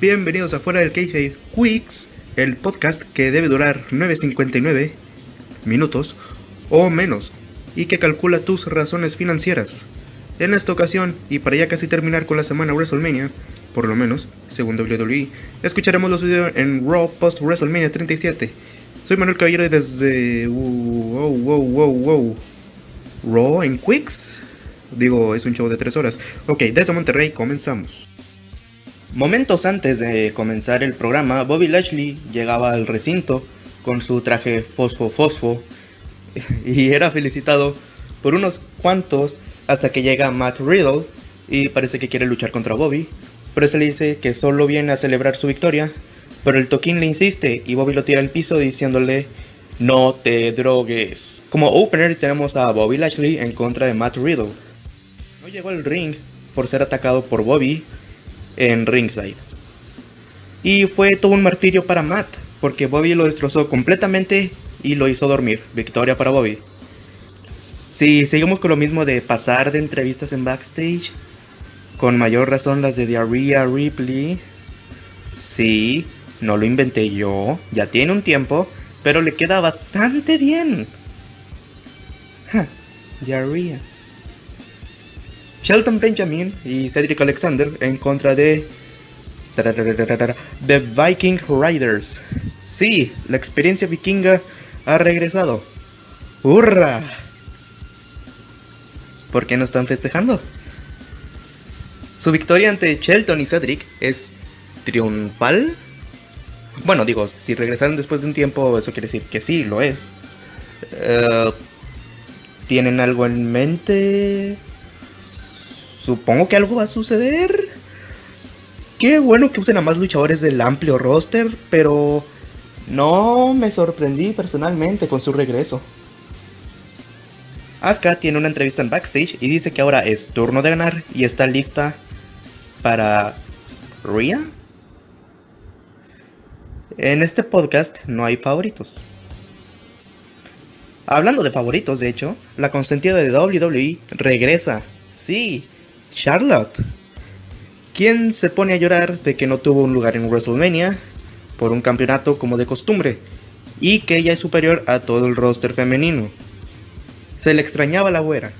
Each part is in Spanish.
Bienvenidos a Fuera del Keyfabe Quicks, el podcast que debe durar 9.59 minutos o menos y que calcula tus razones financieras. En esta ocasión, y para ya casi terminar con la semana WrestleMania, por lo menos, según WWE, escucharemos los videos en Raw Post WrestleMania 37. Soy Manuel Caballero y desde... Wow, wow, wow, wow. Raw en Quicks. Digo, es un show de 3 horas. Ok, desde Monterrey comenzamos. Momentos antes de comenzar el programa, Bobby Lashley llegaba al recinto con su traje fosfo fosfo y era felicitado por unos cuantos hasta que llega Matt Riddle y parece que quiere luchar contra Bobby, pero se le dice que solo viene a celebrar su victoria, pero el toquín le insiste y Bobby lo tira al piso diciéndole no te drogues. Como opener tenemos a Bobby Lashley en contra de Matt Riddle. No llegó al ring por ser atacado por Bobby en ringside. Y fue todo un martirio para Matt, porque Bobby lo destrozó completamente y lo hizo dormir. Victoria para Bobby. Si seguimos con lo mismo de pasar de entrevistas en backstage, con mayor razón las de Diarrhea Ripley. Sí, no lo inventé yo, ya tiene un tiempo, pero le queda bastante bien. Diarrhea. Shelton Benjamin y Cedric Alexander en contra de The Viking Riders. Sí, la experiencia vikinga ha regresado. ¡Hurra! ¿Por qué no están festejando? Su victoria ante Shelton y Cedric es triunfal. Bueno, digo, si regresaron después de un tiempo, eso quiere decir que sí, lo es. Uh, ¿Tienen algo en mente? Supongo que algo va a suceder. Qué bueno que usen a más luchadores del amplio roster, pero no me sorprendí personalmente con su regreso. Asuka tiene una entrevista en backstage y dice que ahora es turno de ganar y está lista para Rhea. En este podcast no hay favoritos. Hablando de favoritos, de hecho, la consentida de WWE regresa. Sí, Charlotte. Quien se pone a llorar de que no tuvo un lugar en WrestleMania por un campeonato como de costumbre y que ella es superior a todo el roster femenino. Se le extrañaba la güera.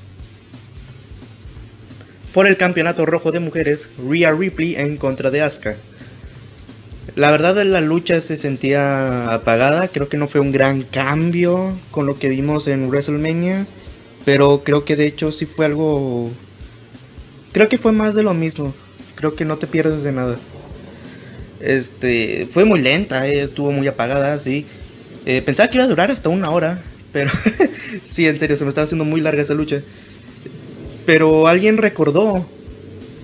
Por el campeonato rojo de mujeres, Rhea Ripley en contra de Asuka. La verdad la lucha se sentía apagada, creo que no fue un gran cambio con lo que vimos en WrestleMania, pero creo que de hecho sí fue algo creo que fue más de lo mismo. Creo que no te pierdes de nada. Este, fue muy lenta, eh, estuvo muy apagada, sí. Eh, pensaba que iba a durar hasta una hora, pero sí, en serio, se me estaba haciendo muy larga esa lucha. Pero alguien recordó,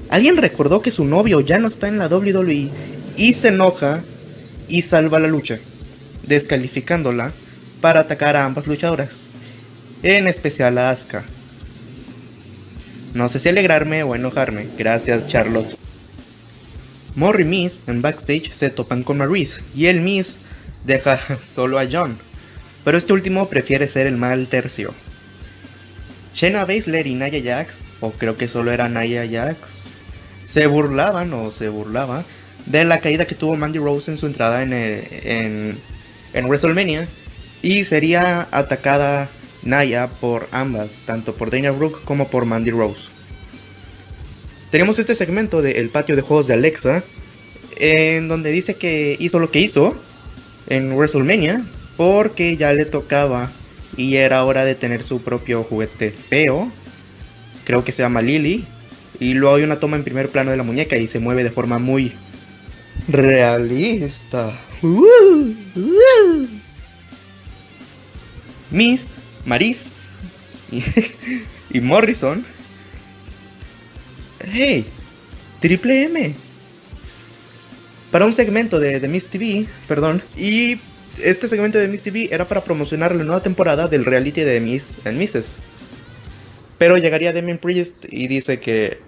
alguien recordó que su novio ya no está en la WWE y se enoja y salva la lucha, descalificándola para atacar a ambas luchadoras, en especial a Asuka. No sé si alegrarme o enojarme. Gracias, Charlotte. Morri y Miss en backstage se topan con Maurice y el Miss deja solo a John, pero este último prefiere ser el mal tercio. Shayna Baszler y Nia Jax, o creo que solo era Nia Jax, se burlaban o se burlaba de la caída que tuvo Mandy Rose en su entrada en, en, en WrestleMania y sería atacada Naya por ambas, tanto por Dana Brooke como por Mandy Rose. Tenemos este segmento del patio de juegos de Alexa, en donde dice que hizo lo que hizo en WrestleMania porque ya le tocaba y era hora de tener su propio juguete feo. Creo que se llama Lily. Y luego hay una toma en primer plano de la muñeca y se mueve de forma muy realista. Miss Maris y, Morrison. ¡Hey! Triple M. Para un segmento de, de Miss TV, perdón. Y este segmento de Miss TV era para promocionar la nueva temporada del reality de Miss and Mrs. Pero llegaría Damien Priest y dice que,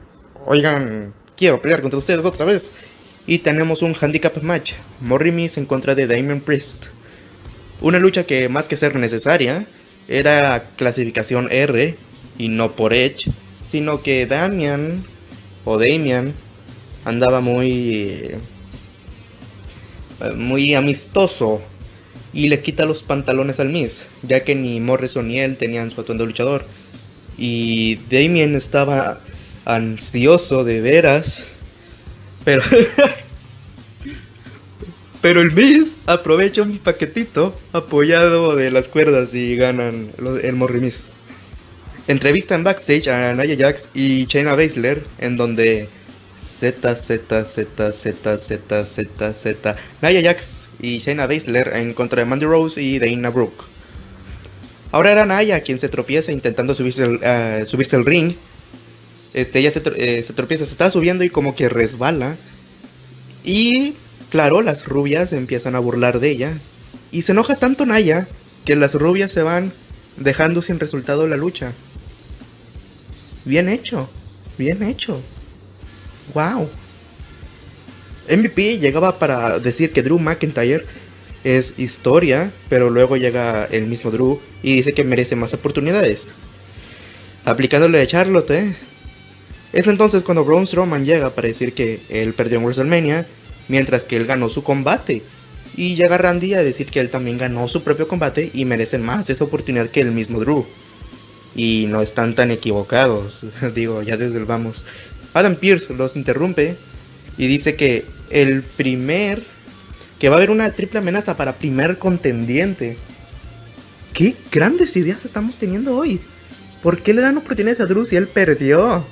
oigan, quiero pelear contra ustedes otra vez. Y tenemos un handicap match, Morri Miss en contra de Damien Priest. Una lucha que más que ser necesaria, era clasificación R y no por Edge, sino que Damian o Damian andaba muy eh, muy amistoso y le quita los pantalones al Miz, ya que ni Morrison ni él tenían su atuendo luchador. Y Damien estaba ansioso de veras, pero pero el Miz aprovecha un paquetito apoyado de las cuerdas y ganan el Morri Miz. Entrevista en backstage a Naya Jax y Shayna Baszler en donde Z, Z, Z, Z, Z, Z, Z. Naya Jax y Shayna Baszler en contra de Mandy Rose y Dana Brooke. Ahora era Naya quien se tropieza intentando subirse al, uh, subirse al ring. Este, ella eh, se, tropieza, se está subiendo y como que resbala. Y claro, las rubias empiezan a burlar de ella. Y se enoja tanto Naya que las rubias se van dejando sin resultado la lucha. Bien hecho, bien hecho. ¡Wow! MVP llegaba para decir que Drew McIntyre es historia, pero luego llega el mismo Drew y dice que merece más oportunidades. Aplicándole a Charlotte, ¿eh? Es entonces cuando Braun Strowman llega para decir que él perdió en WrestleMania, mientras que él ganó su combate. Y llega Randy a decir que él también ganó su propio combate y merece más esa oportunidad que el mismo Drew. Y no están tan equivocados, digo, ya desde el vamos. Adam Pierce los interrumpe y dice que el primer. que va a haber una triple amenaza para primer contendiente. ¿Qué grandes ideas estamos teniendo hoy? ¿Por qué le dan oportunidades a Drew si él perdió?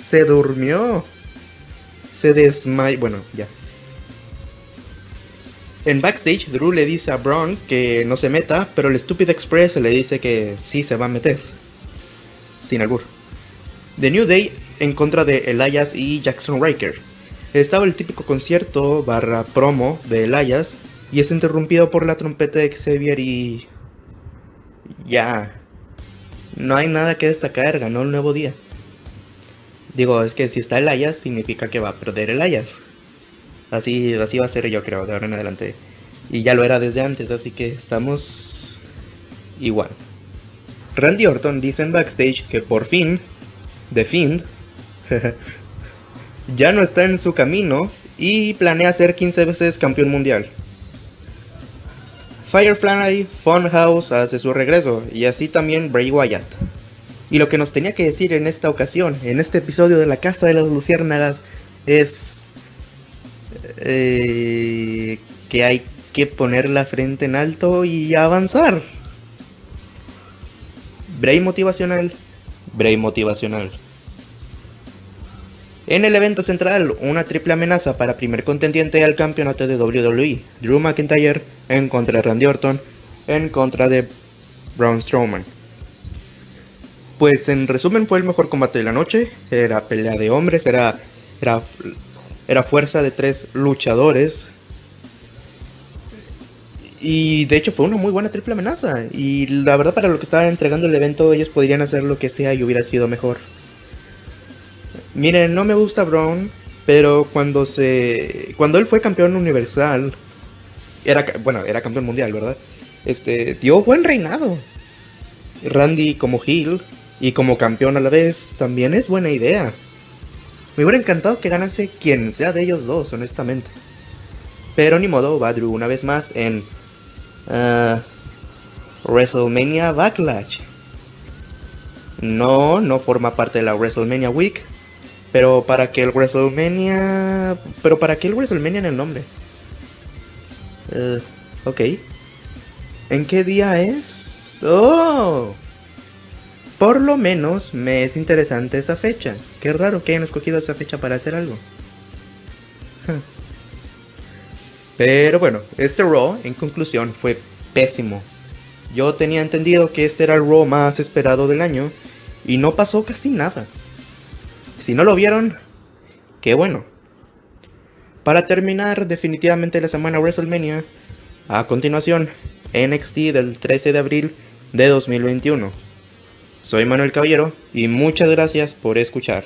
Se durmió. Se desmayó. Bueno, ya. En backstage, Drew le dice a Braun que no se meta, pero el Stupid Express le dice que sí se va a meter. Sin albur. The New Day en contra de Elias y Jackson Riker. Estaba el típico concierto barra promo de Elias y es interrumpido por la trompeta de Xavier y... Ya. No hay nada que destacar, ganó el nuevo día. Digo, es que si está Elias significa que va a perder Elias. Así, así va a ser yo creo, de ahora en adelante. Y ya lo era desde antes, así que estamos igual. Randy Orton dice en backstage que por fin, The Fiend, ya no está en su camino y planea ser 15 veces campeón mundial. Firefly Funhouse hace su regreso y así también Bray Wyatt. Y lo que nos tenía que decir en esta ocasión, en este episodio de la Casa de las Luciérnagas, es eh, que hay que poner la frente en alto y avanzar. Bray motivacional, Bray motivacional. En el evento central, una triple amenaza para primer contendiente al campeonato de WWE, Drew McIntyre en contra de Randy Orton, en contra de Braun Strowman. Pues en resumen fue el mejor combate de la noche, era pelea de hombres, era, era, era fuerza de tres luchadores. Y de hecho fue una muy buena triple amenaza. Y la verdad para lo que estaba entregando el evento ellos podrían hacer lo que sea y hubiera sido mejor. Miren, no me gusta Brown, pero cuando se cuando él fue campeón universal, era bueno, era campeón mundial, ¿verdad? Este, dio buen reinado. Randy como heel y como campeón a la vez también es buena idea. Me hubiera encantado que ganase quien sea de ellos dos, honestamente. Pero ni modo, va una vez más en uh, WrestleMania Backlash. No, no forma parte de la WrestleMania Week, pero para que el WrestleMania. Pero para que el WrestleMania en el nombre. Uh, ok. ¿En qué día es? ¡Oh! Por lo menos me es interesante esa fecha. Qué raro que hayan escogido esa fecha para hacer algo. Pero bueno, este Raw, en conclusión, fue pésimo. Yo tenía entendido que este era el Raw más esperado del año y no pasó casi nada. Si no lo vieron, qué bueno. Para terminar definitivamente la semana WrestleMania, a continuación, NXT del 13 de abril de 2021. Soy Manuel Caballero y muchas gracias por escuchar.